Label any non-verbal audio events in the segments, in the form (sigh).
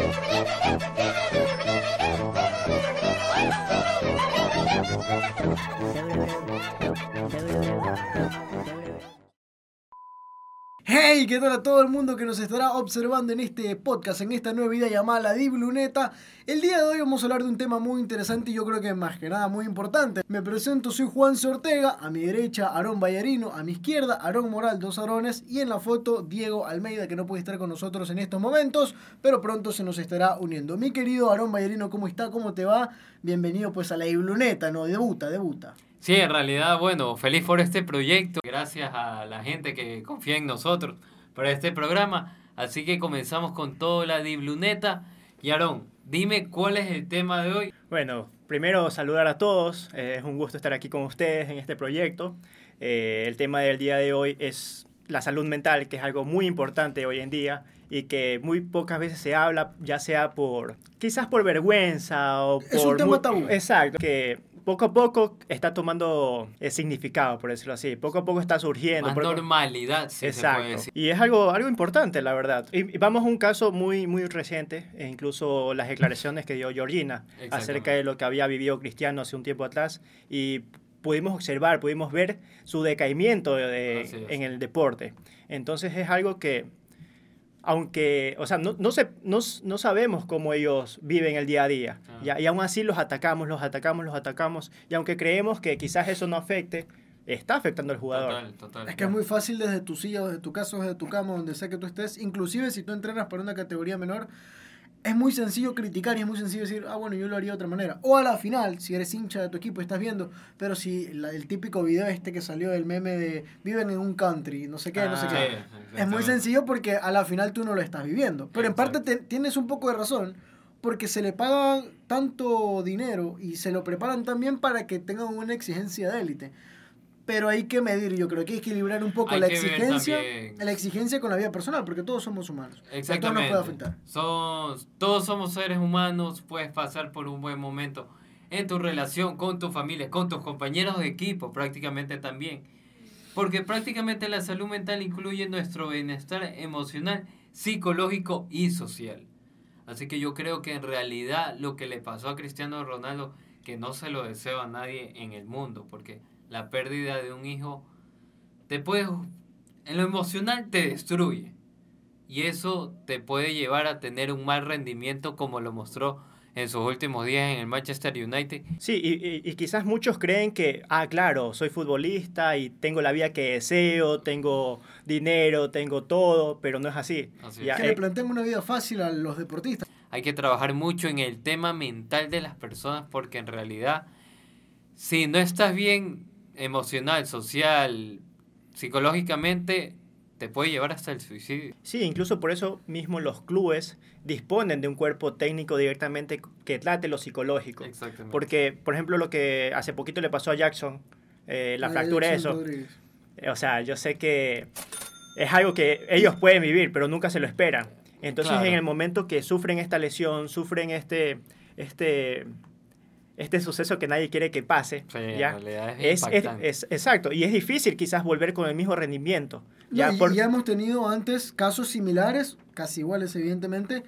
Doo doo doo doo doo doo doo. Hey, ¿qué tal a todo el mundo que nos estará observando en este podcast, en esta nueva vida llamada La Dibluneta? El día de hoy vamos a hablar de un tema muy interesante y yo creo que más que nada muy importante. Me presento, soy Juan Ortega, a mi derecha Aarón Ballarino, a mi izquierda Aarón Moral, dos Arones, y en la foto Diego Almeida, que no puede estar con nosotros en estos momentos, pero pronto se nos estará uniendo. Mi querido Aarón Ballarino, ¿cómo está? ¿Cómo te va? Bienvenido pues a La Dibluneta, ¿no? Debuta, debuta. Sí, en realidad, bueno, feliz por este proyecto. Gracias a la gente que confía en nosotros para este programa. Así que comenzamos con toda la dibluneta. Y Aarón, dime cuál es el tema de hoy. Bueno, primero saludar a todos. Eh, es un gusto estar aquí con ustedes en este proyecto. Eh, el tema del día de hoy es la salud mental, que es algo muy importante hoy en día y que muy pocas veces se habla, ya sea por, quizás por vergüenza o por... Es un tema tabú. Exacto, que poco a poco está tomando el significado, por decirlo así. Poco a poco está surgiendo. Más normalidad, sí Exacto. se puede decir. Y es algo, algo importante, la verdad. Y, y vamos a un caso muy, muy reciente, e incluso las declaraciones que dio Georgina acerca de lo que había vivido Cristiano hace un tiempo atrás. Y pudimos observar, pudimos ver su decaimiento de, en el deporte. Entonces es algo que aunque, o sea, no, no, se, no, no, sabemos cómo ellos viven el día a día. Ah. Y, y, aún así los atacamos, los atacamos, los atacamos. Y aunque creemos que quizás eso no afecte, está afectando al jugador. Total, total, es que es muy fácil desde tu silla, desde tu casa, desde tu cama, donde sea que tú estés, inclusive si tú entrenas para una categoría menor, es muy sencillo criticar y es muy sencillo decir, ah, bueno, yo lo haría de otra manera. O a la final, si eres hincha de tu equipo y estás viendo, pero si la, el típico video este que salió del meme de viven en un country, no sé qué, no sé Ah, qué. Es muy sencillo porque a la final tú no lo estás viviendo. Pero en parte te, tienes un poco de razón porque se le paga tanto dinero y se lo preparan también para que tengan una exigencia de élite pero hay que medir, yo creo que hay que equilibrar un poco hay la exigencia, la exigencia con la vida personal, porque todos somos humanos. Exactamente. Todo nos puede afectar. Somos, todos somos seres humanos, puedes pasar por un buen momento en tu relación con tu familia, con tus compañeros de equipo, prácticamente también. Porque prácticamente la salud mental incluye nuestro bienestar emocional, psicológico y social. Así que yo creo que en realidad lo que le pasó a Cristiano Ronaldo, que no se lo deseo a nadie en el mundo, porque la pérdida de un hijo te puede en lo emocional te destruye y eso te puede llevar a tener un mal rendimiento como lo mostró en sus últimos días en el Manchester United. Sí, y, y, y, quizás muchos creen que, ah, claro, soy futbolista y tengo la vida que deseo, tengo dinero, tengo todo, pero no es así. así ya, es. Que eh, le planteen una vida fácil a los deportistas. Hay que trabajar mucho en el tema mental de las personas porque en realidad, si no estás bien emocional, social, psicológicamente, te puede llevar hasta el suicidio. Sí, incluso por eso mismo los clubes disponen de un cuerpo técnico directamente que trate lo psicológico. Exactamente. Porque, por ejemplo, lo que hace poquito le pasó a Jackson, eh, la fractura de eso. O sea, yo sé que es algo que ellos pueden vivir, pero nunca se lo esperan. Entonces, claro. en el momento que sufren esta lesión, sufren este, este, este suceso que nadie quiere que pase. Sí, ¿ya? en realidad es, es, es, es, exacto, y es difícil quizás volver con el mismo rendimiento. ¿ya? No, y, Por... ya hemos tenido antes casos similares, casi iguales evidentemente,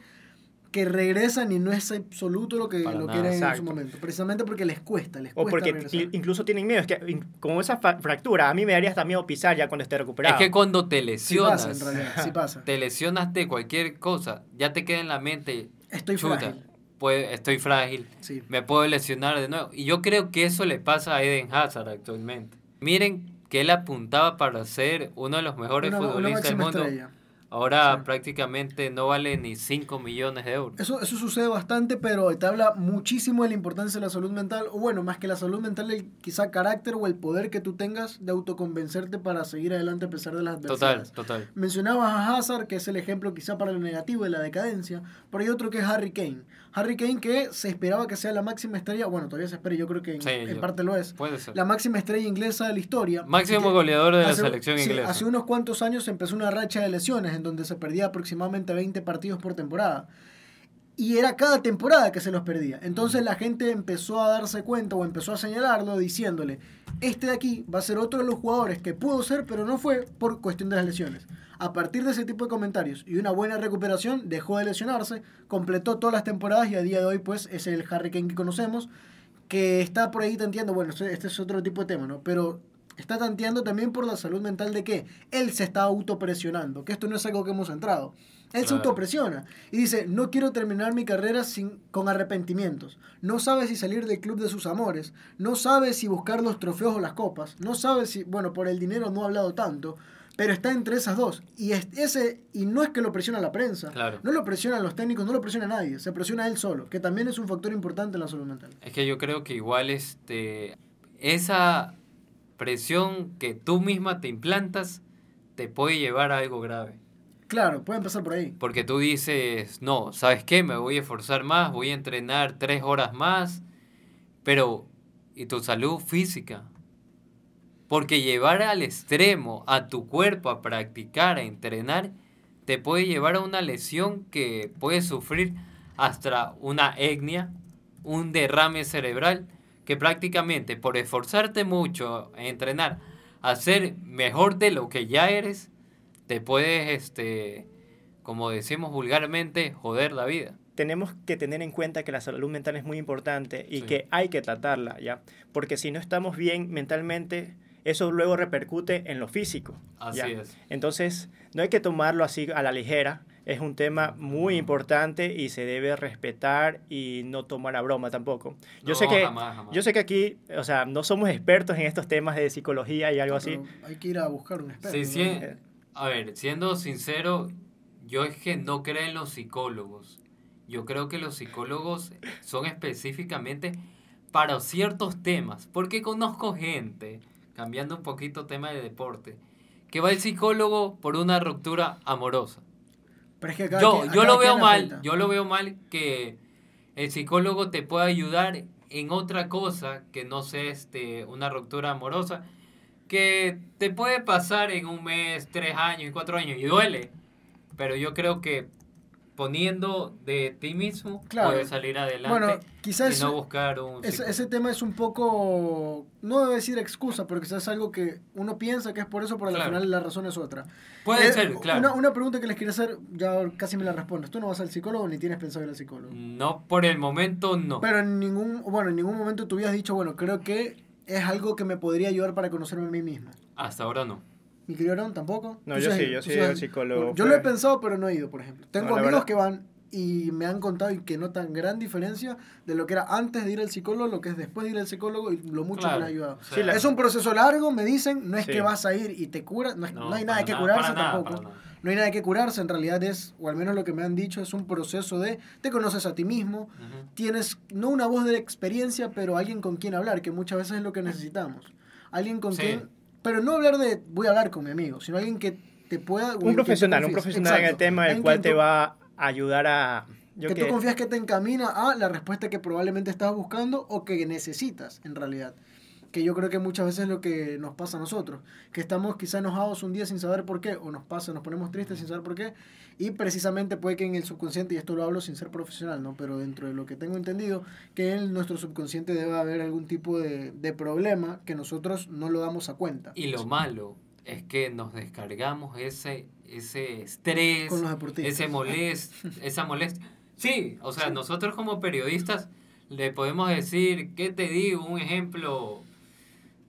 que regresan y no es absoluto lo que, lo que eran en su momento. Precisamente porque les cuesta, les cuesta O porque regresar. incluso tienen miedo. Es que como esa fractura, a mí me daría hasta miedo pisar ya cuando esté recuperado. Es que cuando te lesionas, sí pasa, en realidad, sí pasa. (laughs) te lesionas de cualquier cosa, ya te queda en la mente. Estoy chuta, frágil. Puede, estoy frágil, sí. me puedo lesionar de nuevo. Y yo creo que eso le pasa a Eden Hazard actualmente. Miren que él apuntaba para ser uno de los mejores una, futbolistas una del mundo. Estrella. Ahora Sí. prácticamente no vale ni 5 millones de euros. Eso, eso sucede bastante, pero te habla muchísimo de la importancia de la salud mental, o bueno, más que la salud mental, el quizá carácter o el poder que tú tengas de autoconvencerte para seguir adelante a pesar de las adversidades. Total, total. Mencionabas a Hazard, que es el ejemplo quizá para lo negativo de la decadencia, pero hay otro que es Harry Kane. Harry Kane que se esperaba que sea la máxima estrella, bueno, todavía se espera, yo creo que en, Sí, en yo- parte lo es, Puede ser. la máxima estrella inglesa de la historia. Máximo goleador de la hace- selección sí, inglesa. hace unos cuantos años empezó una racha de lesiones en donde se perdía aproximadamente 20 partidos por temporada. y era cada temporada que se los perdía. Entonces la gente empezó a darse cuenta o empezó a señalarlo diciéndole, este de aquí va a ser otro de los jugadores que pudo ser, pero no fue por cuestión de las lesiones. A partir de ese tipo de comentarios y una buena recuperación, dejó de lesionarse, completó todas las temporadas y a día de hoy pues es el Harry Kane que conocemos, que está por ahí tanteando, bueno, este es otro tipo de tema, ¿no? Pero está tanteando también por la salud mental de que él se está autopresionando, que esto no es algo que hemos entrado. Él se autopresiona y dice, no quiero terminar mi carrera sin, con arrepentimientos. No sabe si salir del club de sus amores, no sabe si buscar los trofeos o las copas, no sabe si, bueno, por el dinero no ha hablado tanto, pero está entre esas dos. Y, ese, y no es que lo presiona la prensa, no lo presionan los técnicos, no lo presiona nadie, se presiona él solo, que también es un factor importante en la salud mental. Es que yo creo que igual este, esa presión que tú misma te implantas te puede llevar a algo grave. Claro, puede empezar por ahí. Porque tú dices, no, ¿sabes qué? Me voy a esforzar más, voy a entrenar tres horas más, pero ¿y tu salud física? Porque llevar al extremo a tu cuerpo a practicar, a entrenar, te puede llevar a una lesión que puede sufrir hasta una etnia, un derrame cerebral, que prácticamente por esforzarte mucho entrenar, a ser mejor de lo que ya eres, te puedes, este, como decimos vulgarmente, joder la vida. Tenemos que tener en cuenta que la salud mental es muy importante y que hay que tratarla, ¿ya? Porque si no estamos bien mentalmente, eso luego repercute en lo físico. Así es. Entonces, no hay que tomarlo así a la ligera. Es un tema muy importante y se debe respetar y no tomar a broma tampoco. Yo sé que yo sé que aquí, o sea, no somos expertos en estos temas de psicología y algo así. Hay que ir a buscar un experto. Sí, sí. A ver, siendo sincero, yo es que no creo en los psicólogos. Yo creo que los psicólogos son específicamente para ciertos temas. Porque conozco gente, cambiando un poquito tema de deporte, que va el psicólogo por una ruptura amorosa. Pero es que yo, yo lo veo mal, yo lo veo mal que el psicólogo te pueda ayudar en otra cosa que no sea este, una ruptura amorosa que te puede pasar en un mes, tres años y cuatro años y duele. Pero yo creo que poniendo de ti mismo puedes salir adelante bueno, quizás y no buscar un ese, ese, tema es un poco no debo decir excusa pero quizás es algo que uno piensa que es por eso pero al final la razón es otra. Puede eh, ser claro. una, una, pregunta que les quería hacer ya casi me la respondes. Tú no vas al psicólogo ni tienes pensado ir al psicólogo no por el momento no. Pero en ningún bueno en ningún momento tú habías dicho bueno creo que es algo que me podría ayudar para conocerme a mí mismo. Hasta ahora no. ¿Mi querido tampoco? No, yo sí, yo sí, el psicólogo. Yo lo he pensado, pero no he ido, por ejemplo. Tengo amigos que van y me han contado y que notan gran diferencia de lo que era antes de ir al psicólogo, lo que es después de ir al psicólogo y lo mucho que me ha ayudado. es un proceso largo, me dicen, no es que vas a ir y te curas, no, hay nada que curarse tampoco no hay nada que curarse, en realidad es, o al menos lo que me han dicho, es un proceso de, te conoces a ti mismo, tienes no una voz de experiencia, pero alguien con quien hablar, que muchas veces es lo que necesitamos. Alguien con quien, pero no hablar de, voy a hablar con mi amigo, sino alguien que te pueda... Un profesional, un profesional en el tema, el cual te va a ayudar a... que, tú confías que te encamina a la respuesta que probablemente estás buscando o que necesitas en realidad que yo creo que muchas veces es lo que nos pasa a nosotros, que estamos quizá enojados un día sin saber por qué, o nos pasa, nos ponemos tristes sin saber por qué, y precisamente puede que en el subconsciente, y esto lo hablo sin ser profesional, ¿no? pero dentro de lo que tengo entendido, que en nuestro subconsciente debe haber algún tipo de, de problema que nosotros no lo damos a cuenta. Y lo malo es que nos descargamos ese, ese estrés, ese molest, (laughs) esa molestia. Sí, o sea, nosotros como periodistas le podemos decir, ¿qué te digo? Un ejemplo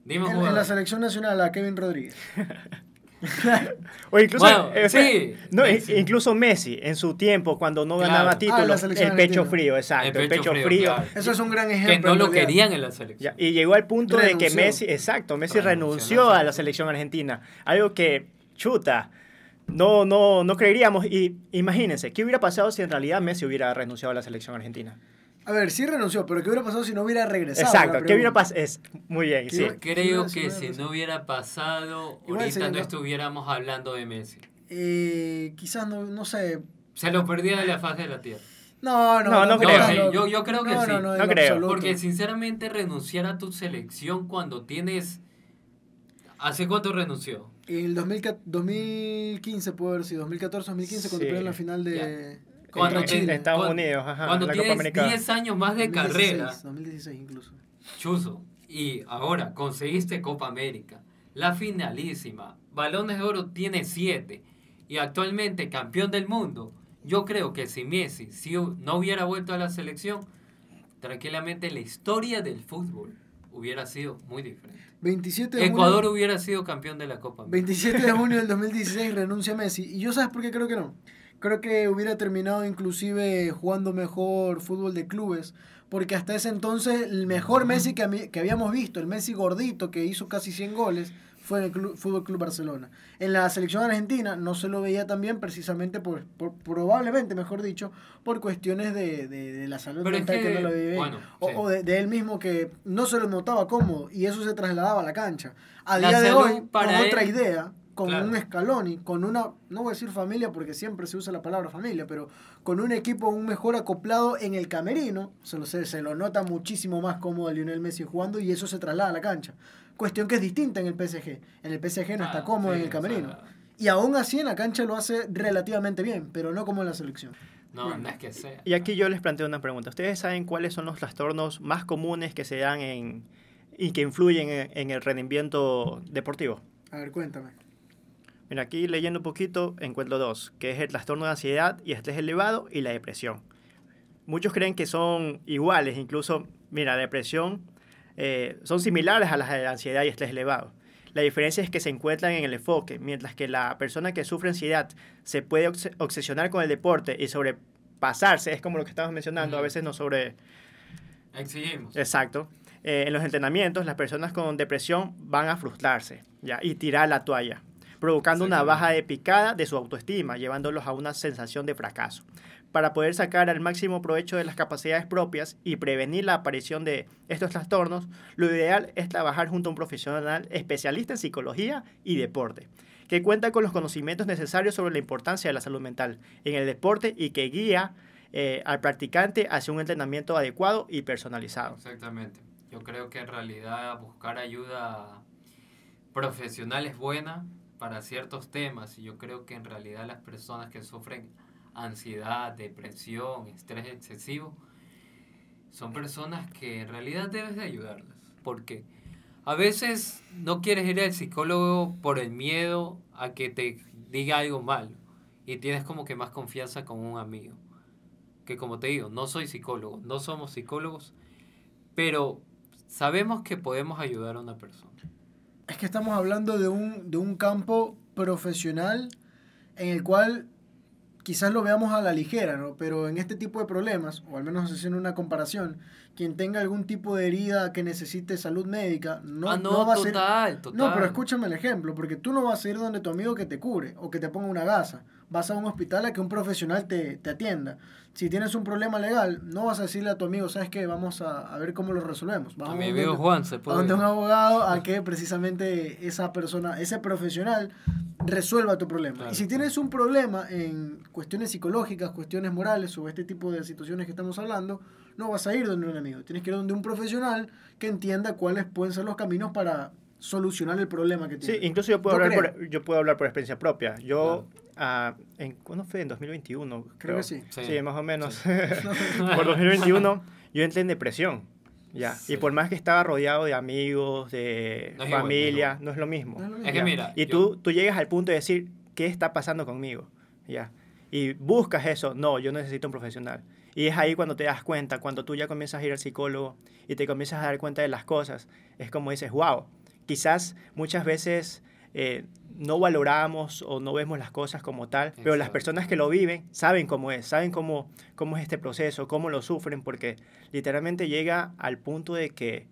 en, la selección nacional a Kevin Rodríguez. (laughs) o incluso, eh, no, incluso Messi en su tiempo cuando no ganaba ah, títulos el pecho frío exacto el pecho, frío, eso es un gran ejemplo que no lo querían en la selección. Y llegó al punto de que Messi exacto Messi renunció, a la selección argentina. Algo que chuta no no no creeríamos. Y imagínense qué hubiera pasado si en realidad Messi hubiera renunciado a la selección argentina a ver, sí renunció, pero ¿qué hubiera pasado si no hubiera regresado? Exacto, ¿qué hubiera pasado? Es muy bien, sí. Creo que si no hubiera pasado, ahorita no estuviéramos hablando de Messi. Eh, quizás, no, no sé. Se lo perdía de la faz de la tierra. No, no, no, no, creo. yo, yo, creo que sí. No, no, no creo. Porque sinceramente renunciar a tu selección cuando tienes... ¿Hace cuánto renunció? En el 2015 puede haber sido, 2014, 2015, cuando sí. en la final de... Cuando en, tiene- Estados cuando- Unidos, ajá, Cuando la Copa tienes América. 10 años más de 2016, carrera, 2016 incluso. Chuzo, y ahora conseguiste Copa América, la finalísima, balones de oro tiene 7 y actualmente campeón del mundo. Yo creo que si Messi si no hubiera vuelto a la selección, tranquilamente la historia del fútbol hubiera sido muy diferente. 27 de Ecuador junio, hubiera sido campeón de la Copa América. 27 de junio del 2016 renuncia Messi. Y yo sabes por qué creo que no. Creo que hubiera terminado inclusive jugando mejor fútbol de clubes. Porque hasta ese entonces el mejor Messi que, ami- que habíamos visto, el Messi gordito que hizo casi 100 goles, fue en el Club, Fútbol Club Barcelona. En la selección argentina no se lo veía tan bien precisamente por, por- probablemente, mejor dicho, por cuestiones de, de- de la salud Pero es mental que, que, no lo bien. bueno, o, sí. o de, de él mismo que no se lo notaba cómodo y eso se trasladaba a la cancha. A La día de hoy, para con otra él- idea, con Claro. un Scaloni, con una, no voy a decir familia porque siempre se usa la palabra familia, pero con un equipo un mejor acoplado en el camerino, se lo, se, se lo nota muchísimo más cómodo a Lionel Messi jugando y eso se traslada a la cancha. Cuestión que es distinta en el PSG. En el PSG no está Ah, cómodo sí, en el o camerino. sea, Y aún así en la cancha lo hace relativamente bien, pero no como en la selección. no, no es que sea. Y aquí yo les planteo una pregunta. ¿Ustedes saben cuáles son los trastornos más comunes que se dan en, y que influyen en, en el rendimiento deportivo? A ver, cuéntame. Mira, aquí leyendo un poquito encuentro dos, que es el trastorno de ansiedad y estrés elevado y la depresión. Muchos creen que son iguales, incluso, mira, depresión eh, son similares a las de ansiedad y estrés elevado. La diferencia es que se encuentran en el enfoque, mientras que la persona que sufre ansiedad se puede obs- obsesionar con el deporte y sobrepasarse, es como lo que estamos mencionando, a veces no sobre... Exigimos. Exacto. Eh, en los entrenamientos, las personas con depresión van a frustrarse ¿ya? y tirar la toalla, provocando una baja de picada de su autoestima, llevándolos a una sensación de fracaso. Para poder sacar al máximo provecho de las capacidades propias y prevenir la aparición de estos trastornos, lo ideal es trabajar junto a un profesional especialista en psicología y deporte, que cuenta con los conocimientos necesarios sobre la importancia de la salud mental en el deporte y que guía eh, al practicante hacia un entrenamiento adecuado y personalizado. Exactamente. Yo creo que en realidad buscar ayuda profesional es buena para ciertos temas y yo creo que en realidad las personas que sufren ansiedad, depresión, estrés excesivo, son personas que en realidad debes de ayudarlas. Porque a veces no quieres ir al psicólogo por el miedo a que te diga algo malo y tienes como que más confianza con un amigo. Que como te digo, no soy psicólogo, no somos psicólogos, pero sabemos que podemos ayudar a una persona. Es que estamos hablando de un, de un campo profesional en el cual quizás lo veamos a la ligera, ¿no? Pero en este tipo de problemas, o al menos haciendo una comparación, quien tenga algún tipo de herida que necesite salud médica, no, ah, no, no va a ser... total, total. No, pero escúchame el ejemplo, porque tú no vas a ir donde tu amigo que te cure o que te ponga una gasa. Vas a un hospital a que un profesional te, te atienda. Si tienes un problema legal, no vas a decirle a tu amigo, ¿sabes qué? Vamos a, a ver cómo lo resolvemos. a Vamos mi donde- amigo Juan se a puede. donde un abogado a que precisamente esa persona, ese profesional resuelva tu problema. Claro. Y si tienes un problema en cuestiones psicológicas, cuestiones morales o este tipo de situaciones que estamos hablando, no vas a ir donde un amigo, tienes que ir donde un profesional que entienda cuáles pueden ser los caminos para solucionar el problema que Sí, tienes. incluso yo puedo, Yo hablar creo. por, yo puedo hablar por experiencia propia. Yo, ah, en, ¿cuándo fue? En 2021. Creo que sí. Sí, Sí. más o menos. (laughs) por 2021 yo entré en depresión. Ya. Sí. Y por más que estaba rodeado de amigos, de No es igual, familia, no es lo mismo. No es lo mismo. Es que mira, y yo- tú, tú llegas al punto de decir, ¿qué está pasando conmigo? Ya. Y buscas eso, no, yo necesito un profesional. Y es ahí cuando te das cuenta, cuando tú ya comienzas a ir al psicólogo y te comienzas a dar cuenta de las cosas, es como dices, wow, quizás muchas veces eh, no valoramos o no vemos las cosas como tal, pero las personas que lo viven saben cómo es, saben cómo, cómo es este proceso, cómo lo sufren, porque literalmente llega al punto de que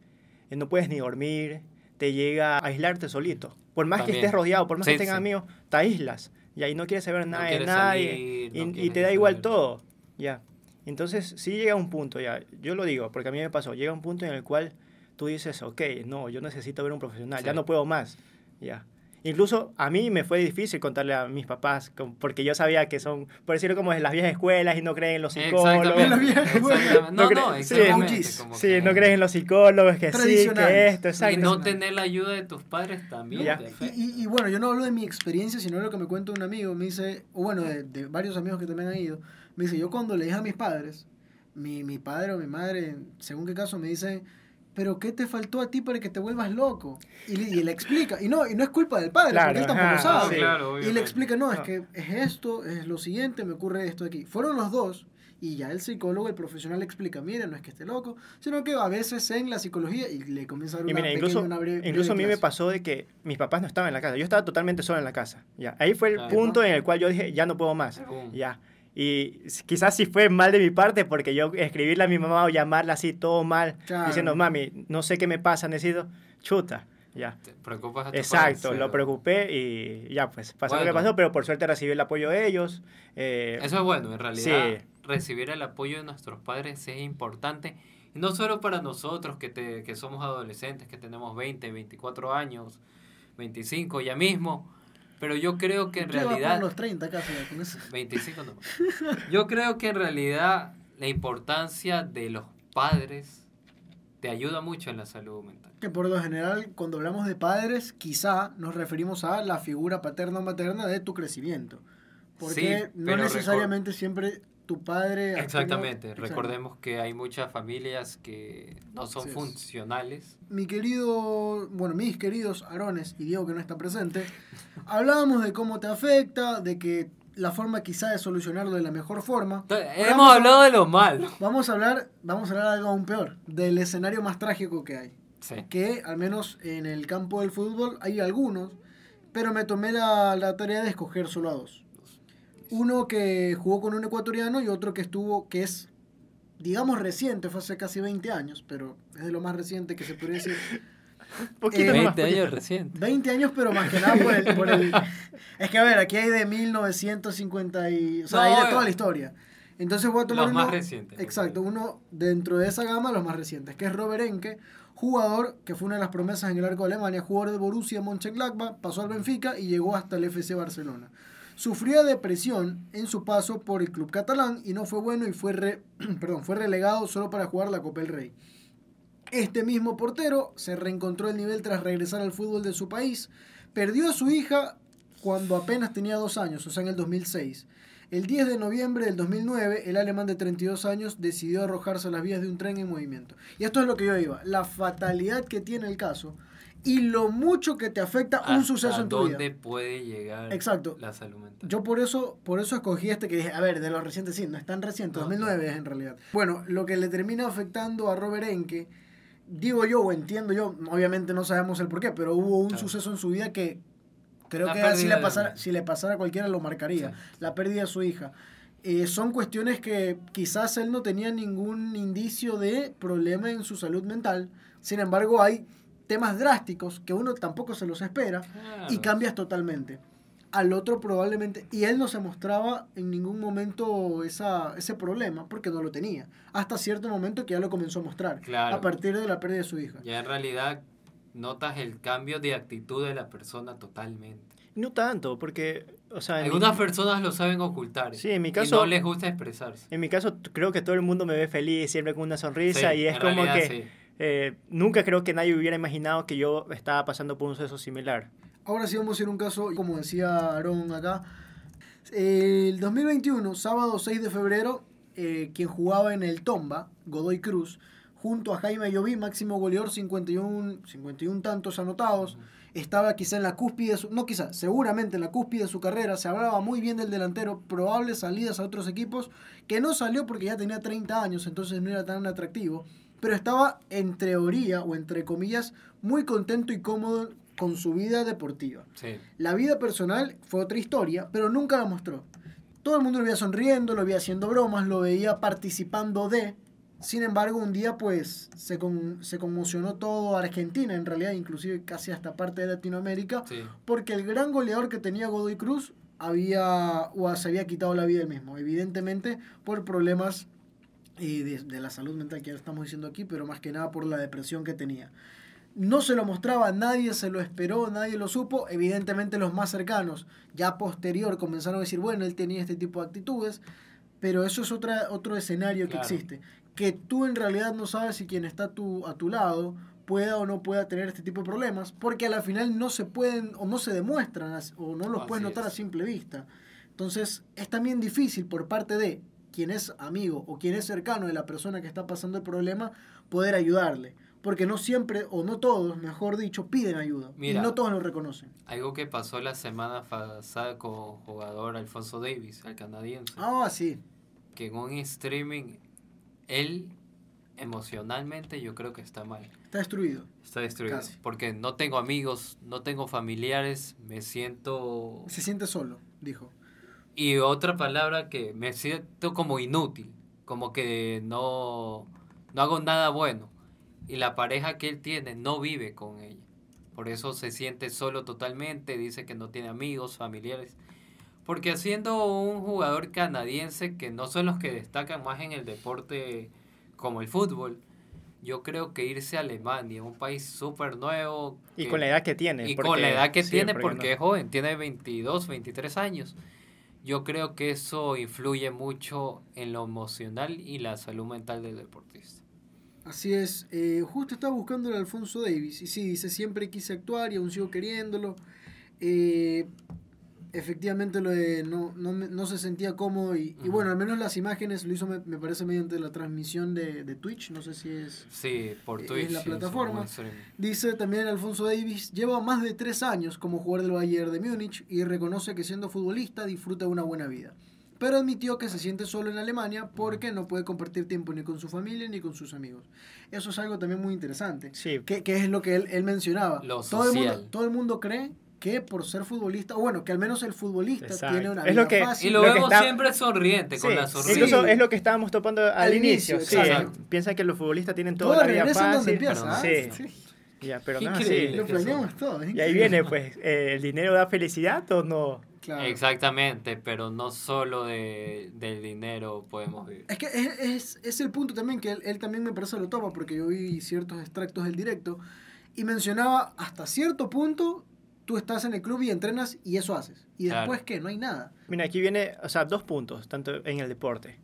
eh, no puedes ni dormir, te llega a aislarte solito. Por más que estés rodeado, por más Sí, que tengas sí. amigos, te aíslas. Y ahí no quieres saber No nada de nadie. salir, y, no y quieres te da igual todo. Ya. Entonces, sí llega un punto, ya. Yo lo digo, porque a mí me pasó. Llega un punto en el cual tú dices, ok, no, yo necesito ver un profesional, ya no puedo más. Ya. Incluso a mí me fue difícil contarle a mis papás, porque yo sabía que son, por decirlo como en las viejas escuelas y no creen en los psicólogos. Exactamente. La vieja escuela. exactamente. No, No no, sí, como Sí, que- no creen en los psicólogos, que sí, que esto, Y exacto. no tener la ayuda de tus padres también. Y, y- y bueno, yo no hablo de mi experiencia, sino de lo que me cuenta un amigo. Me dice, o bueno, de, de varios amigos que también han ido. Me dice, yo cuando le dije a mis padres, mi, mi padre o mi madre, según qué caso, me dice, pero ¿qué te faltó a ti para que te vuelvas loco? Y, y le explica, y no, y no es culpa del padre, porque él tampoco sabe. y le explica, no, es que es esto, es lo siguiente, me ocurre esto aquí. Fueron los dos, y ya el psicólogo, el profesional le explica, mira, no es que esté loco, sino que a veces en la psicología y le comienza a dar una, mira, incluso, Incluso a mí me pasó de que mis papás no estaban en la casa, yo estaba totalmente solo en la casa. Ya. Ahí fue el punto en el cual yo dije, ya no puedo más. Ya. Y quizás sí fue mal de mi parte porque yo escribirle a mi mamá o llamarla así todo mal, diciendo, mami, no sé qué me pasa, necesito chuta. Ya. Te preocupas a tu Exacto, lo preocupé y ya, pues pasó lo que pasó, pero por suerte recibí el apoyo de ellos. Eh, Eso es bueno, en realidad. Recibir el apoyo de nuestros padres es importante. Y no solo para nosotros que, te, que somos adolescentes, que tenemos 20, 24 años, 25 ya mismo. Pero yo creo que en realidad... los 30 casi, 25 no. Yo creo que en realidad la importancia de los padres te ayuda mucho en la salud mental. Que por lo general, cuando hablamos de padres, quizá nos referimos a la figura paterna o materna de tu crecimiento. Porque no necesariamente siempre tu padre... Exactamente, recordemos que hay muchas familias que no son funcionales. Mi querido, bueno, mis queridos Arones y Diego que no está presente, hablábamos de cómo te afecta, de que la forma quizá de solucionarlo de la mejor forma. Hemos hablado de lo malo. Vamos a hablar, vamos a hablar de algo aún peor, del escenario más trágico que hay. Que al menos en el campo del fútbol hay algunos, pero me tomé la, la tarea de escoger solo a dos. Uno que jugó con un ecuatoriano y otro que estuvo, que es, digamos, reciente, fue hace casi 20 años, pero es de lo más reciente que se podría decir. (laughs) 20 eh, años reciente. 20 años, pero más que nada por el, (laughs) Es que, a ver, aquí hay de 1950 y... O sea, hay de toda la historia. Entonces voy a tomar los más recientes. Exacto, uno dentro de esa gama, los más recientes, que es Robert Enke, jugador que fue una de las promesas en el arco de Alemania, jugador de Borussia Mönchengladbach, pasó al Benfica y llegó hasta el FC Barcelona. Sufría depresión en su paso por el club catalán y no fue bueno y fue, (clears throat) perdón, fue relegado solo para jugar la Copa del Rey. Este mismo portero se reencontró el nivel tras regresar al fútbol de su país. Perdió a su hija cuando apenas tenía dos años, o sea, en el 2006. El 10 de noviembre del 2009, el alemán de 32 años decidió arrojarse a las vías de un tren en movimiento. Y esto es lo que yo iba. La fatalidad que tiene el caso y lo mucho que te afecta un suceso en tu vida. dónde puede llegar Exacto. la salud mental? Yo por eso, por eso escogí este que dije, a ver, de los recientes sí, no es tan reciente, 2009 es en realidad. Bueno, lo que le termina afectando a Robert Enke, digo yo o entiendo yo, obviamente no sabemos el por qué, pero hubo un suceso en su vida que creo que si le, pasara, si le pasara a cualquiera lo marcaría, la pérdida de su hija. Eh, son cuestiones que quizás él no tenía ningún indicio de problema en su salud mental, sin embargo hay temas drásticos que uno tampoco se los espera y cambias totalmente. Al otro probablemente, y él no se mostraba en ningún momento esa, ese problema porque no lo tenía, hasta cierto momento que ya lo comenzó a mostrar, a partir de la pérdida de su hija. Ya en realidad notas el cambio de actitud de la persona totalmente. No tanto, porque, o sea... Algunas personas lo saben ocultar. Sí, en mi caso... Y no les gusta expresarse. En mi caso, creo que todo el mundo me ve feliz, siempre con una sonrisa, y es como que... Eh, nunca creo que nadie hubiera imaginado que yo estaba pasando por un suceso similar. Ahora sí vamos a ir a un caso, como decía Aaron acá. El 2021, sábado 6 de febrero, eh, quien jugaba en el Tomba, Godoy Cruz, junto a Jaime Lloví, máximo goleador, 51, 51 tantos anotados. Estaba quizá en la cúspide, no quizá, seguramente en la cúspide de su carrera. Se hablaba muy bien del delantero, probables salidas a otros equipos, que no salió porque ya tenía 30 años, entonces no era tan atractivo pero estaba en teoría o entre comillas muy contento y cómodo con su vida deportiva. La vida personal fue otra historia, pero nunca la mostró. Todo el mundo lo veía sonriendo, lo veía haciendo bromas, lo veía participando de. Sin embargo, un día pues se, se conmocionó todo Argentina, en realidad inclusive casi hasta parte de Latinoamérica, porque el gran goleador que tenía Godoy Cruz había o se había quitado la vida él mismo, evidentemente por problemas y de, la salud mental que ya estamos diciendo aquí, pero más que nada por la depresión que tenía. No se lo mostraba, nadie se lo esperó, nadie lo supo. Evidentemente los más cercanos, ya posterior, comenzaron a decir, bueno, él tenía este tipo de actitudes, pero eso es otra, otro escenario que existe. Que tú en realidad no sabes si quien está tu, a tu lado pueda o no pueda tener este tipo de problemas, porque a la final no se pueden o no se demuestran o no los puedes notar a simple vista. Entonces es también difícil por parte de quien es amigo o quien es cercano de la persona que está pasando el problema, poder ayudarle. Porque no siempre, o no todos, mejor dicho, piden ayuda. y no todos lo reconocen. Algo que pasó la semana pasada con jugador Alfonso Davis, el canadiense. Ah, sí. Que en un streaming, él emocionalmente yo creo que está mal. Está destruido. Está destruido. Porque no tengo amigos, no tengo familiares, me siento... Se siente solo, dijo. Y otra palabra que me siento como inútil, como que no, no hago nada bueno. Y la pareja que él tiene no vive con ella. Por eso se siente solo totalmente, dice que no tiene amigos, familiares. Porque siendo un jugador canadiense que no son los que destacan más en el deporte como el fútbol, yo creo que irse a Alemania, un país súper nuevo. Y con la edad que tiene. Y con la edad que tiene porque es joven, tiene 22, 23 años yo creo que eso influye mucho en lo emocional y la salud mental del deportista. Así es, eh, justo estaba buscando el Alfonso Davis y sí, dice, siempre quise actuar y aún sigo queriéndolo. Eh, efectivamente lo de no, no, no, se sentía cómodo y, y, bueno, al menos las imágenes lo hizo me, parece mediante la transmisión de, de, Twitch, no sé si es, sí, por Twitch, la plataforma. Dice también Alfonso Davis, lleva más de tres años como jugador del Bayern de Múnich y reconoce que siendo futbolista disfruta de una buena vida. Pero admitió que se siente solo en Alemania porque no puede compartir tiempo ni con su familia ni con sus amigos. Eso es algo también muy interesante. Sí. Que, que es lo que él, él mencionaba. Lo todo, el mundo, todo el mundo cree que por ser futbolista, o bueno, que al menos el futbolista tiene una vida fácil. Y lo, vemos siempre sonriente, con la sonrisa. Incluso es lo que estábamos topando al, inicio. sí, piensan que los futbolistas tienen toda la vida fácil. Empieza, sí. sí. Ya, pero no, sí. Lo planeamos todo. Y ahí viene, pues, eh, ¿el dinero da felicidad o no? Claro. Exactamente, pero no solo de, del dinero podemos vivir. Es que es, es, es el punto también que él, él, también me parece lo topa, porque yo vi ciertos extractos del directo y mencionaba hasta cierto punto tú estás en el club y entrenas y eso haces. Y después, ¿qué? No hay nada. Mira, aquí viene, o sea, dos puntos, tanto en el deporte.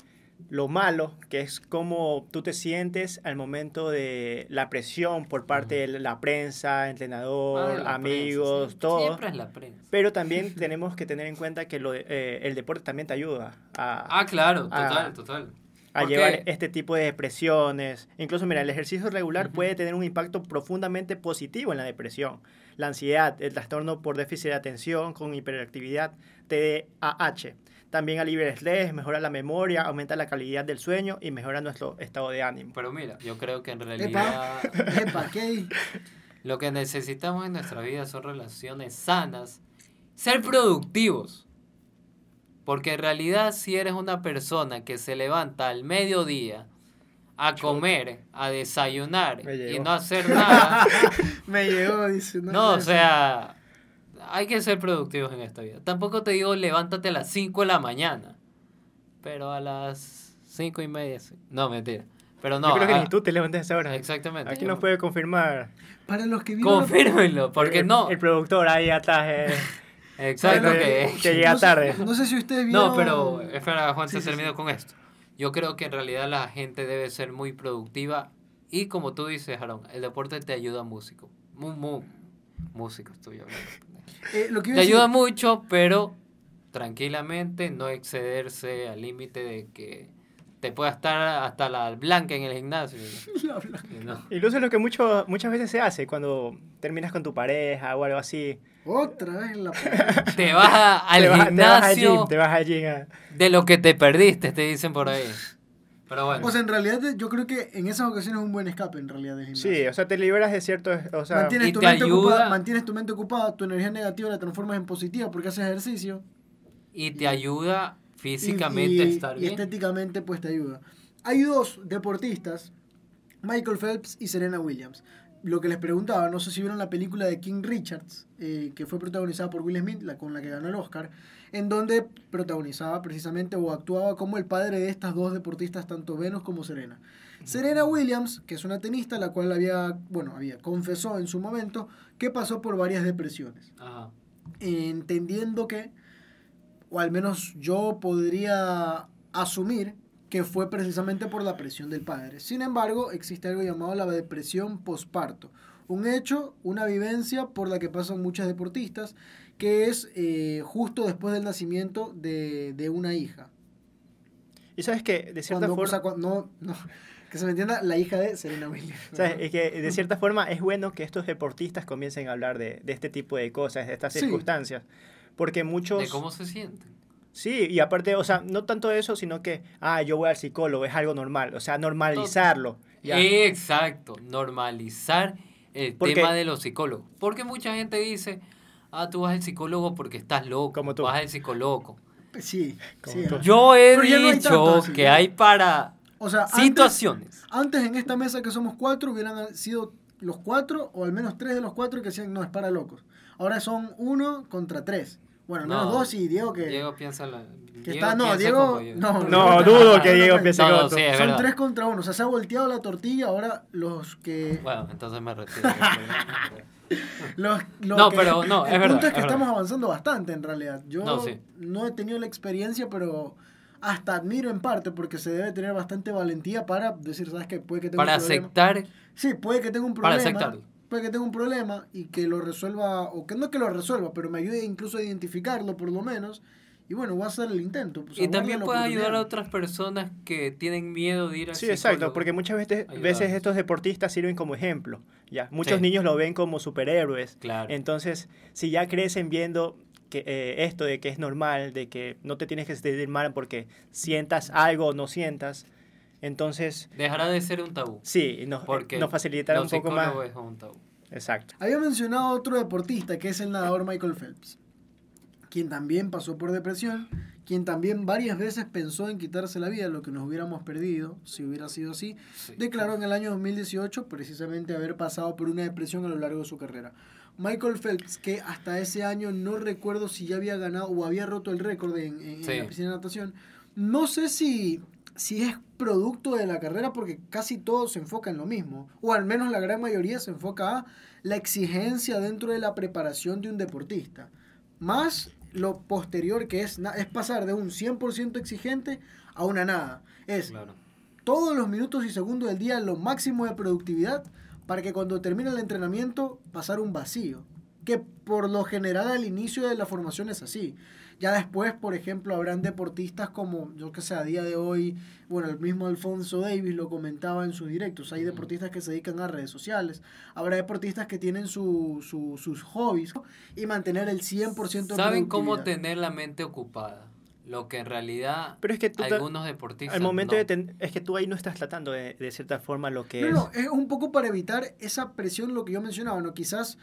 Lo malo, que es cómo tú te sientes al momento de la presión por parte de la prensa, entrenador, ah, amigos, todo. Siempre es la prensa. Pero también (laughs) tenemos que tener en cuenta que lo, eh, el deporte también te ayuda a... Ah, claro, total, total a llevar este tipo de depresiones. Incluso, mira, el ejercicio regular puede tener un impacto profundamente positivo en la depresión la ansiedad, el trastorno por déficit de atención con hiperactividad, TDAH. También alivia el estrés, mejora la memoria, aumenta la calidad del sueño y mejora nuestro estado de ánimo. Pero mira, yo creo que en realidad (laughs) Epa, ¿qué? lo que necesitamos en nuestra vida son relaciones sanas, ser productivos. Porque en realidad si eres una persona que se levanta al mediodía, a comer, a desayunar y no hacer nada. (laughs) Me llegó, dice. No, o sea, hay que ser productivos en esta vida. Tampoco te digo levántate a las 5 de la mañana, pero a las 5 y media. No, mentira. Pero no. Yo creo que ni tú te levantas a esa hora. Exactamente. Aquí nos puede confirmar. Para los que Confírmenlo, porque no. El productor ahí atrás. (laughs) Exacto, que, llega tarde. No sé si ustedes vieron... No, pero espera, Juan, se terminó con esto. Yo creo que en realidad la gente debe ser muy productiva y como tú dices, Aaron, el deporte te ayuda músico. Muy, muy, músico estoy hablando. Eh, te ayuda mucho, pero tranquilamente, no excederse al límite de que te pueda estar hasta la blanca en el gimnasio. (laughs) ¿no? Incluso lo que mucho, muchas veces se hace cuando terminas con tu pareja o algo así. Otra vez en la (laughs) Te vas al gimnasio. Te vas allí, te De lo que te perdiste, te dicen por ahí. Pero bueno. O sea, en realidad yo creo que en esas ocasiones es un buen escape en realidad del gimnasio. Sí, o sea, te liberas de cierto... O sea, mantienes, tu mente ocupada, mantienes tu mente ocupada, tu energía negativa la transformas en positiva porque haces ejercicio. Y te ayuda físicamente estar bien. Y estéticamente pues te ayuda. Hay dos deportistas, Michael Phelps y Serena Williams lo que les preguntaba, no sé si vieron la película de King Richards, eh, que fue protagonizada por Will Smith, la con la que ganó el Oscar, en donde protagonizaba precisamente o actuaba como el padre de estas dos deportistas, tanto Venus como Serena. Serena Williams, que es una tenista, la cual había, bueno, había confesó en su momento que pasó por varias depresiones. Entendiendo que, o al menos yo podría asumir que fue precisamente por la presión del padre. Sin embargo, existe algo llamado la depresión posparto, un hecho, una vivencia por la que pasan muchas deportistas, que es eh, justo después del nacimiento de, una hija. Y sabes que, de cierta forma... no, no, (laughs) que se me entienda, la hija de Serena Williams. ¿Sabes? Es que de cierta forma es bueno que estos deportistas comiencen a hablar de, de este tipo de cosas, de estas circunstancias. Porque muchos... De cómo se sienten. Sí, y aparte, o sea, no tanto eso, sino que, ah, yo voy al psicólogo, es algo normal, o sea, normalizarlo. Exacto, normalizar el tema de los psicólogos. Porque mucha gente dice, ah, tú vas al psicólogo porque estás loco, Como tú. vas al psicólogo. Sí, sí. Yo he dicho que hay para o sea, situaciones. Antes, en esta mesa que somos cuatro hubieran sido los cuatro o al menos tres de los cuatro que decían no es para locos. Ahora son uno contra tres. Bueno, al menos dos y Diego que... Diego piensa la... Que está, no, Diego, no, no, dudo que Diego piense como sí, Son tres contra uno, o sea, se ha volteado la tortilla, ahora los que... Bueno, entonces me retiro. los, no, pero no, es el punto es que estamos avanzando bastante en realidad. Yo no, no he tenido la experiencia, pero hasta admiro en parte porque se debe tener bastante valentía para decir, ¿sabes qué? Puede que tenga para un problema. aceptar. Sí, puede que tenga un problema. Para aceptarlo. Puede que tenga un problema y que lo resuelva, o que no que lo resuelva, pero me ayude incluso a identificarlo por lo menos. Y bueno, voy a hacer el intento. Pues, y también puede ayudar a otras personas que tienen miedo de ir al Sí, exacto, porque muchas veces, veces estos deportistas sirven como ejemplo. ya Muchos niños lo ven como superhéroes. Claro. Entonces, si ya crecen viendo que, eh, esto de que es normal, de que no te tienes que sentir mal porque sientas algo o no sientas, entonces... Dejará de ser un tabú. Sí, nos, porque nos facilitará un poco más... Es un tabú. Exacto. Había mencionado otro deportista que es el nadador Michael Phelps, quien también pasó por depresión, quien también varias veces pensó en quitarse la vida, lo que nos hubiéramos perdido si hubiera sido así, declaró en el año 2018 precisamente haber pasado por una depresión a lo largo de su carrera. Michael Phelps, que hasta ese año no recuerdo si ya había ganado o había roto el récord en, en, la piscina de natación. No sé si, si es producto de la carrera porque casi todo se enfoca en lo mismo, o al menos la gran mayoría se enfoca a la exigencia dentro de la preparación de un deportista. Más lo posterior que es, es pasar de un 100% exigente a una nada. Es todos los minutos y segundos del día lo máximo de productividad para que cuando termine el entrenamiento pasar un vacío, que por lo general al inicio de la formación es así. Ya después, por ejemplo, habrán deportistas como, yo que sé, a día de hoy, bueno, el mismo Alfonso Davis lo comentaba en sus directos, hay deportistas que se dedican a redes sociales, habrá deportistas que tienen su, sus hobbies y mantener el 100% de ¿Saben cómo tener la mente ocupada? Lo que en realidad Pero es que algunos deportistas. Al momento de es que tú ahí no estás tratando de, de cierta forma lo que no, es. No, es un poco para evitar esa presión, lo que yo mencionaba, ¿no? Quizás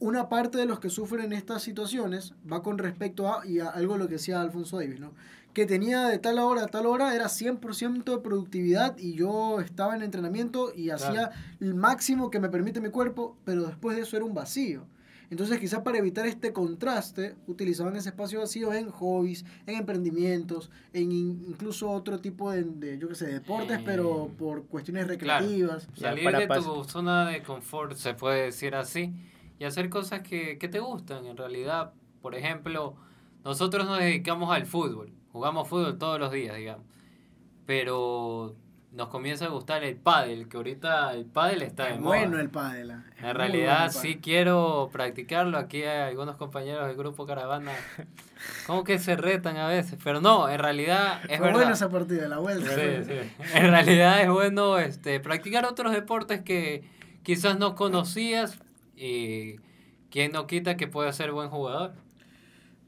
una parte de los que sufren estas situaciones va con respecto a, y a algo lo que decía Alfonso Davis, ¿no? Que tenía de tal hora a tal hora, era 100% de productividad y yo estaba en entrenamiento y hacía el máximo que me permite mi cuerpo, pero después de eso era un vacío. Entonces, quizás para evitar este contraste, utilizaban ese espacio vacío en hobbies, en emprendimientos, en incluso otro tipo de, yo qué sé, deportes, pero eh, por cuestiones recreativas. Salir de tu zona de confort, se puede decir así, y hacer cosas que, que te gustan. En realidad, por ejemplo, nosotros nos dedicamos al fútbol, jugamos fútbol todos los días, digamos, pero nos comienza a gustar el pádel, que ahorita el pádel está es bueno el pádel. Ah, en realidad sí quiero practicarlo. Aquí hay algunos compañeros del grupo Caravana (laughs) como que se retan a veces, pero no, en realidad es Fue bueno esa partida, la vuelta. Sí, sí. En realidad es bueno este practicar otros deportes que quizás no conocías y quien no quita que pueda ser buen jugador.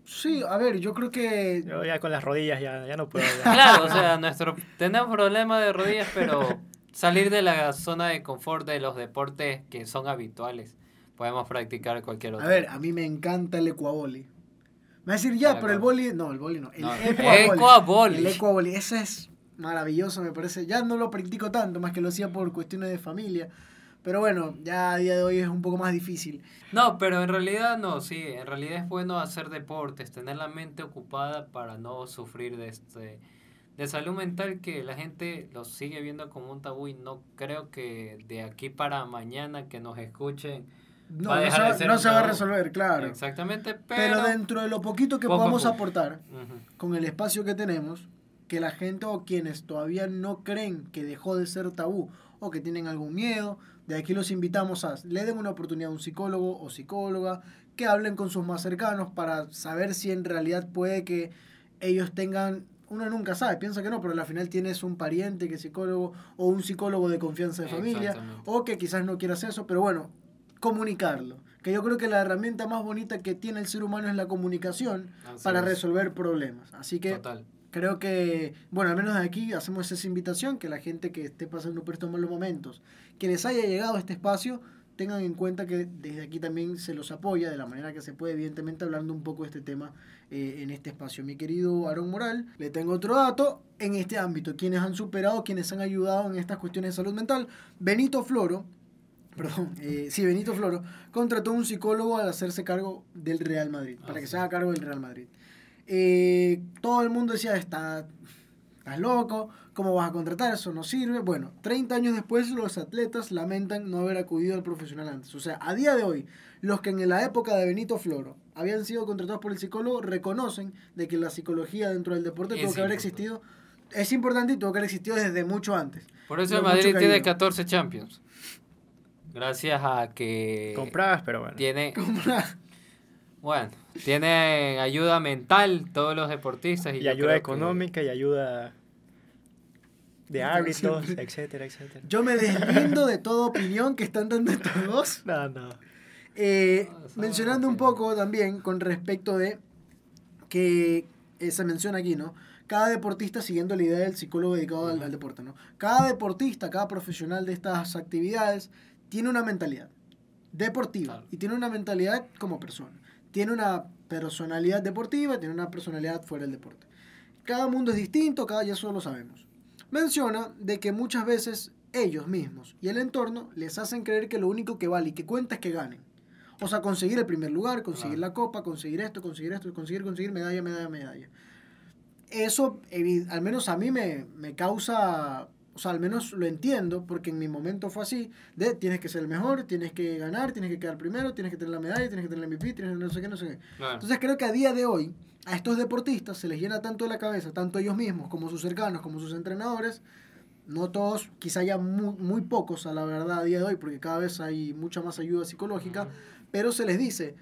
Sí, a ver, yo creo que... Yo ya con las rodillas ya, ya no puedo. (laughs) Claro, o sea, nuestro, tenemos problemas de rodillas, pero salir de la zona de confort de los deportes que son habituales, podemos practicar cualquier otro. A ver, a mí me encanta el ecuaboli. Me va a decir, ya, pero el boli... No, el boli no. El ecuaboli. El ecuaboli, ese es maravilloso, me parece. Ya no lo practico tanto, más que lo hacía por cuestiones de familia. Pero bueno, ya a día de hoy es un poco más difícil. No, pero en realidad no, sí, en realidad es bueno hacer deportes, tener la mente ocupada para no sufrir de este de salud mental que la gente lo sigue viendo como un tabú y no creo que de aquí para mañana que nos escuchen no, no, se, va a resolver, claro. Exactamente, pero, dentro de lo poquito que podamos aportar con el espacio que tenemos, que la gente o quienes todavía no creen que dejó de ser tabú o que tienen algún miedo de aquí los invitamos a le den una oportunidad a un psicólogo o psicóloga, que hablen con sus más cercanos para saber si en realidad puede que ellos tengan uno nunca sabe, piensa que no, pero al final tienes un pariente que es psicólogo o un psicólogo de confianza de familia o que quizás no quieras eso, pero bueno, comunicarlo. Que yo creo que la herramienta más bonita que tiene el ser humano es la comunicación para resolver problemas. Así que creo que, bueno, al menos aquí hacemos esa invitación, que la gente que esté pasando por estos malos momentos, que les haya llegado a este espacio, tengan en cuenta que desde aquí también se los apoya de la manera que se puede, evidentemente hablando un poco de este tema eh, en este espacio. Mi querido Aaron Moral, le tengo otro dato en este ámbito, quienes han superado, quienes han ayudado en estas cuestiones de salud mental. Benito Floro, perdón, (laughs) eh, sí, Benito Floro, contrató un psicólogo al hacerse cargo del Real Madrid, para ah, que se haga cargo del Real Madrid. Eh, todo el mundo decía, está, estás loco, ¿Cómo vas a contratar? Eso no sirve. Bueno, 30 años después los atletas lamentan no haber acudido al profesional antes. O sea, a día de hoy, los que en la época de Benito Floro habían sido contratados por el psicólogo reconocen de que la psicología dentro del deporte tuvo que haber existido. Es importante y tuvo que haber existido desde mucho antes. Por eso el Madrid tiene 14 Champions. Gracias a que... Compradas, pero bueno. Tiene... (laughs) Bueno, tiene ayuda mental todos los deportistas. Y, y ayuda económica y ayuda de árbitros, etcétera, etcétera. Yo me deslindo de toda opinión que están dando estos dos. No, no. Eh, mencionando un poco también con respecto de que eh, se menciona aquí, ¿no? Cada deportista, siguiendo la idea del psicólogo dedicado al, deporte, ¿no? Cada deportista, cada profesional de estas actividades tiene una mentalidad deportiva y tiene una mentalidad como persona. Tiene una personalidad deportiva, tiene una personalidad fuera del deporte. Cada mundo es distinto, cada ya eso lo sabemos menciona de que muchas veces ellos mismos y el entorno les hacen creer que lo único que vale y que cuenta es que ganen. O sea, conseguir el primer lugar, conseguir la copa, conseguir esto, conseguir esto, conseguir, conseguir medalla, medalla, medalla. Eso, al menos a mí me, me causa, o sea, al menos lo entiendo, porque en mi momento fue así, de tienes que ser el mejor, tienes que ganar, tienes que quedar primero, tienes que tener la medalla, tienes que tener el MVP, tienes que no sé qué, no sé qué. Entonces creo que a día de hoy, a estos deportistas se les llena tanto la cabeza, tanto ellos mismos como sus cercanos, como sus entrenadores, no todos, quizá ya muy, pocos a la verdad a día de hoy, porque cada vez hay mucha más ayuda psicológica, pero se les dice,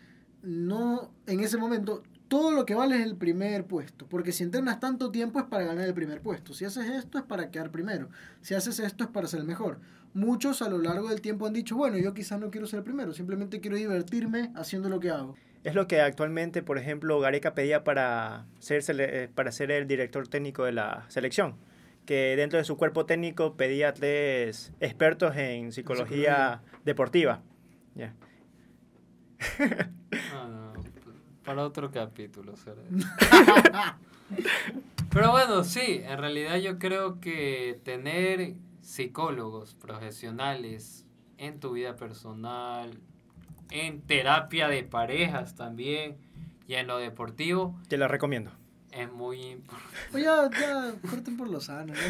no, en ese momento, todo lo que vale es el primer puesto, porque si entrenas tanto tiempo es para ganar el primer puesto, si haces esto es para quedar primero, si haces esto es para ser el mejor. Muchos a lo largo del tiempo han dicho, bueno, yo quizás no quiero ser el primero, simplemente quiero divertirme haciendo lo que hago. Es lo que actualmente, por ejemplo, Gareca pedía para ser, eh, para ser el director técnico de la selección. Que dentro de su cuerpo técnico pedía tres expertos en psicología, deportiva. Ah, para otro capítulo. (laughs) Pero bueno, sí, en realidad yo creo que tener psicólogos profesionales en tu vida personal, en terapia de parejas también y en lo deportivo. Te la recomiendo. Es muy importante. Pues ya, ya, corten por lo sano. (laughs)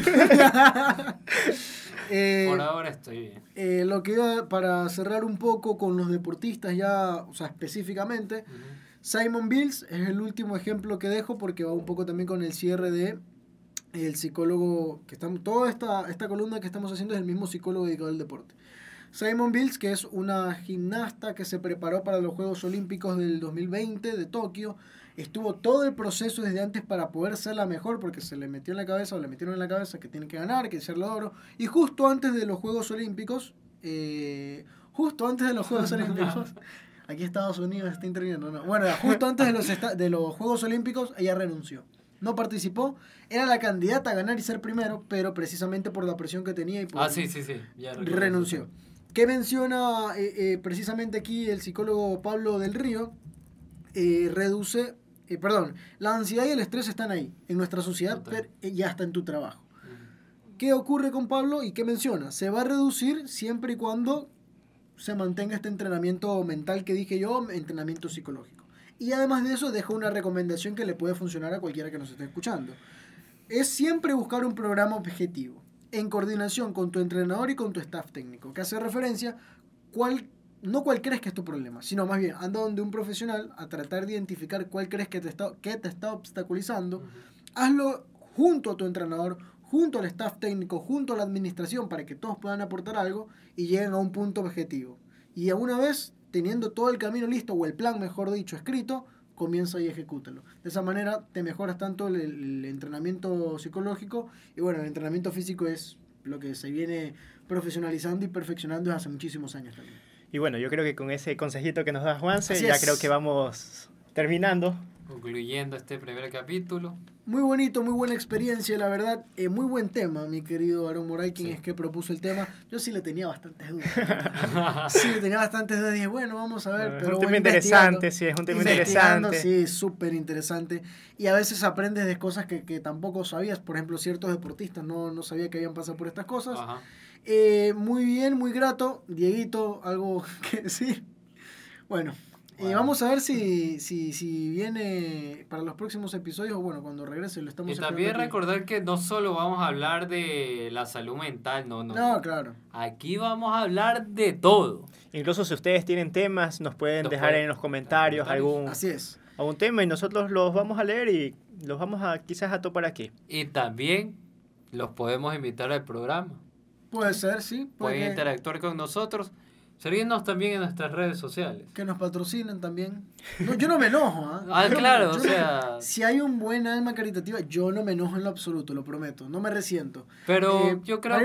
Eh, por ahora estoy bien. Eh, lo que iba para cerrar un poco con los deportistas ya, o sea, específicamente, Simon Bills es el último ejemplo que dejo porque va un poco también con el cierre de el psicólogo que estamos, toda esta, esta columna que estamos haciendo es el mismo psicólogo dedicado al deporte. Simon Bills, que es una gimnasta que se preparó para los Juegos Olímpicos del 2020 de Tokio, estuvo todo el proceso desde antes para poder ser la mejor, porque se le metió en la cabeza o le metieron en la cabeza que tiene que ganar, que ser la oro. Y justo antes de los Juegos Olímpicos, eh, justo antes de los Juegos (laughs) Olímpicos, aquí Estados Unidos está interviniendo, no. Bueno, justo antes de los, de los Juegos Olímpicos, ella renunció. No participó, era la candidata a ganar y ser primero, pero precisamente por la presión que tenía y por ah, sí, sí, sí. renunció. ¿Qué menciona eh, eh, precisamente aquí el psicólogo Pablo del Río? Eh, reduce, perdón, la ansiedad y el estrés están ahí, en nuestra sociedad y hasta en tu trabajo. ¿Qué ocurre con Pablo y qué menciona? Se va a reducir siempre y cuando se mantenga este entrenamiento mental que dije yo, entrenamiento psicológico. Y además de eso, dejo una recomendación que le puede funcionar a cualquiera que nos esté escuchando. Es siempre buscar un programa objetivo en coordinación con tu entrenador y con tu staff técnico, que hace referencia cuál, no cuál crees que es tu problema, sino más bien anda donde un profesional a tratar de identificar cuál crees que te está, que te está obstaculizando, hazlo junto a tu entrenador, junto al staff técnico, junto a la administración, para que todos puedan aportar algo y lleguen a un punto objetivo. Y a una vez, teniendo todo el camino listo, o el plan, mejor dicho, escrito, comienza y ejecútalo. De esa manera te mejoras tanto el, el entrenamiento psicológico y bueno, el entrenamiento físico es lo que se viene profesionalizando y perfeccionando desde hace muchísimos años también. Y bueno, yo creo que con ese consejito que nos da Juanse, ya creo que vamos terminando. Concluyendo este primer capítulo. Muy bonito, muy buena experiencia, la verdad. Eh, muy buen tema, mi querido Aaron Moray, quien es que propuso el tema. Yo sí le tenía bastantes dudas. (laughs) sí, le tenía bastantes dudas. Dije, bueno, vamos a ver. Es un tema interesante, sí, es un tema interesante. Sí, súper interesante. Y a veces aprendes de cosas que, que, tampoco sabías. Por ejemplo, ciertos deportistas no, no sabía que habían pasado por estas cosas. Eh, muy bien, muy grato. Dieguito, algo (laughs) que sí. Bueno, y vamos a ver si, si, si viene para los próximos episodios o bueno, cuando regrese lo estamos Y también recordar que no solo vamos a hablar de la salud mental, no, no. No, claro. Aquí vamos a hablar de todo. Incluso si ustedes tienen temas, nos pueden dejar en los comentarios, algún, Así es. algún tema y nosotros los vamos a leer y los vamos a quizás a topar aquí. Y también los podemos invitar al programa. Puede ser, sí. Pueden interactuar con nosotros. Seguirnos también en nuestras redes sociales. Que nos patrocinen también. No, yo no me enojo. ¿ah? ah claro, o sea... si hay un buen alma caritativa, yo no me enojo en lo absoluto, lo prometo. No me resiento. Pero eh, yo creo